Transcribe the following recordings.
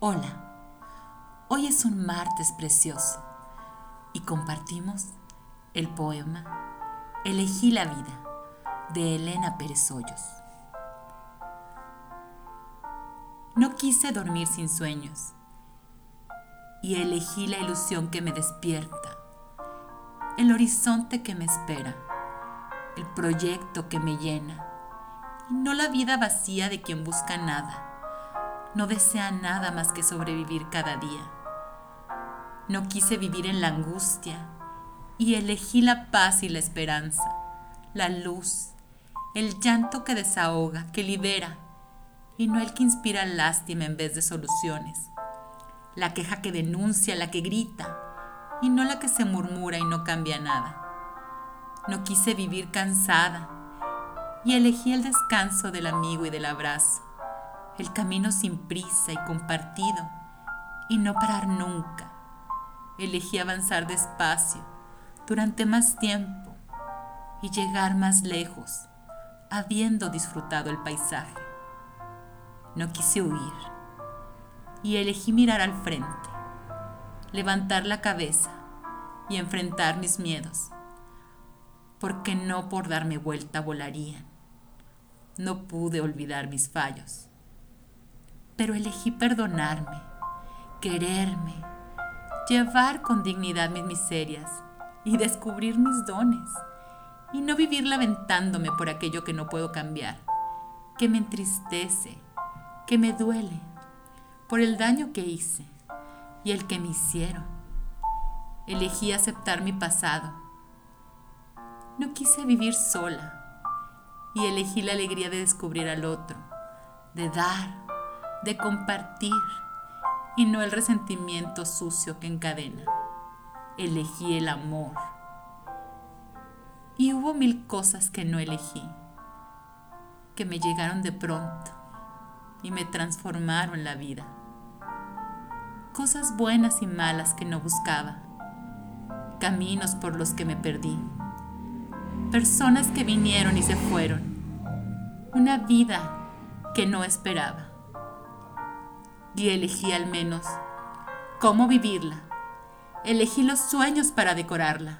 Hola, hoy es un martes precioso y compartimos el poema Elegí la vida de Elena Pérez Hoyos. No quise dormir sin sueños y elegí la ilusión que me despierta, el horizonte que me espera, el proyecto que me llena y no la vida vacía de quien busca nada no desea nada más que sobrevivir cada día. No quise vivir en la angustia y elegí la paz y la esperanza, la luz, el llanto que desahoga, que libera, y no el que inspira lástima en vez de soluciones, la queja que denuncia, la que grita, y no la que se murmura y no cambia nada. No quise vivir cansada y elegí el descanso del amigo y del abrazo el camino sin prisa y compartido, y no parar nunca. Elegí avanzar despacio, durante más tiempo, y llegar más lejos, habiendo disfrutado el paisaje. No quise huir, y elegí mirar al frente, levantar la cabeza y enfrentar mis miedos, porque no por darme vuelta volarían. No pude olvidar mis fallos pero elegí perdonarme, quererme, llevar con dignidad mis miserias y descubrir mis dones y no vivir lamentándome por aquello que no puedo cambiar, que me entristece, que me duele, por el daño que hice y el que me hicieron. Elegí aceptar mi pasado. No quise vivir sola y elegí la alegría de descubrir al otro, de dar, de compartir y no el resentimiento sucio que encadena. Elegí el amor. Y hubo mil cosas que no elegí, que me llegaron de pronto y me transformaron la vida. Cosas buenas y malas que no buscaba, caminos por los que me perdí, personas que vinieron y se fueron, una vida que no esperaba y elegí al menos cómo vivirla. Elegí los sueños para decorarla,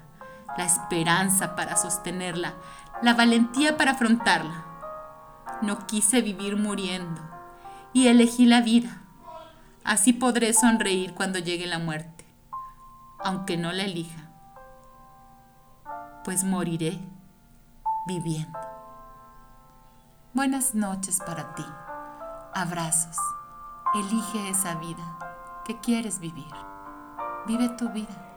la esperanza para sostenerla, la valentía para afrontarla. No quise vivir muriendo y elegí la vida. Así podré sonreír cuando llegue la muerte, aunque no la elija, pues moriré viviendo. Buenas noches para ti. Abrazos. Elige esa vida que quieres vivir. Vive tu vida.